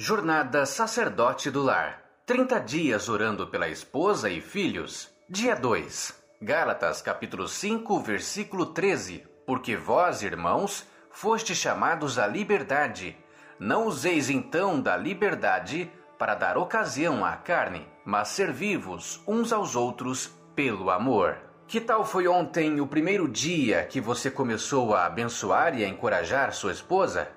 Jornada Sacerdote do Lar. 30 dias orando pela esposa e filhos. Dia 2. Gálatas capítulo 5, versículo 13. Porque vós, irmãos, foste chamados à liberdade. Não useis então da liberdade para dar ocasião à carne, mas servi-vos uns aos outros pelo amor. Que tal foi ontem o primeiro dia que você começou a abençoar e a encorajar sua esposa?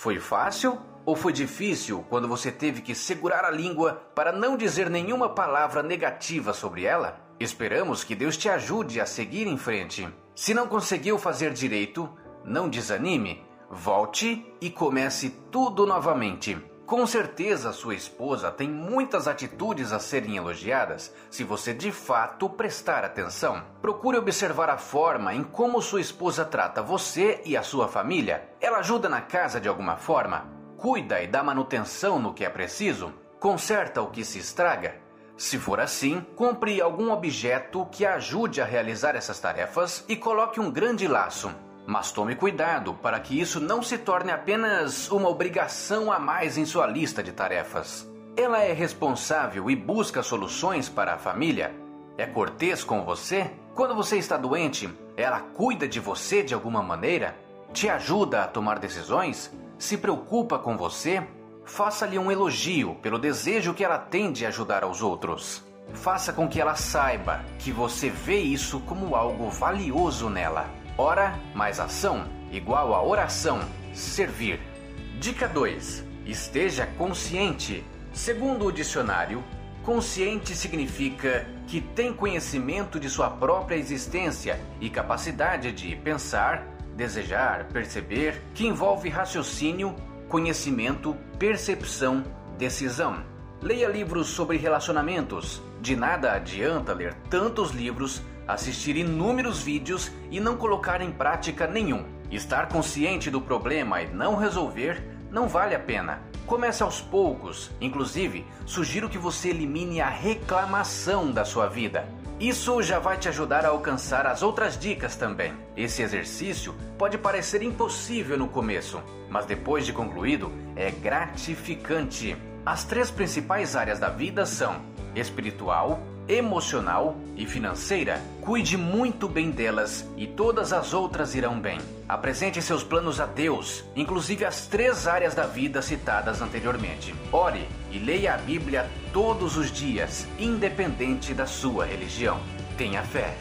Foi fácil ou foi difícil quando você teve que segurar a língua para não dizer nenhuma palavra negativa sobre ela? Esperamos que Deus te ajude a seguir em frente. Se não conseguiu fazer direito, não desanime, volte e comece tudo novamente. Com certeza sua esposa tem muitas atitudes a serem elogiadas se você de fato prestar atenção. Procure observar a forma em como sua esposa trata você e a sua família. Ela ajuda na casa de alguma forma? cuida e dá manutenção no que é preciso, conserta o que se estraga. Se for assim, compre algum objeto que ajude a realizar essas tarefas e coloque um grande laço. Mas tome cuidado para que isso não se torne apenas uma obrigação a mais em sua lista de tarefas. Ela é responsável e busca soluções para a família. É cortês com você? Quando você está doente, ela cuida de você de alguma maneira? Te ajuda a tomar decisões? se preocupa com você, faça-lhe um elogio pelo desejo que ela tem de ajudar aos outros. Faça com que ela saiba que você vê isso como algo valioso nela. Ora mais ação igual a oração, servir. Dica 2. Esteja consciente. Segundo o dicionário, consciente significa que tem conhecimento de sua própria existência e capacidade de pensar, desejar, perceber, que envolve raciocínio, conhecimento, percepção, decisão. Leia livros sobre relacionamentos. De nada adianta ler tantos livros, assistir inúmeros vídeos e não colocar em prática nenhum. Estar consciente do problema e não resolver não vale a pena. Comece aos poucos. Inclusive, sugiro que você elimine a reclamação da sua vida. Isso já vai te ajudar a alcançar as outras dicas também. Esse exercício pode parecer impossível no começo, mas depois de concluído é gratificante. As três principais áreas da vida são espiritual, emocional e financeira. Cuide muito bem delas e todas as outras irão bem. Apresente seus planos a Deus, inclusive as três áreas da vida citadas anteriormente. Ore e leia a Bíblia todos os dias, independente da sua religião. Tenha fé.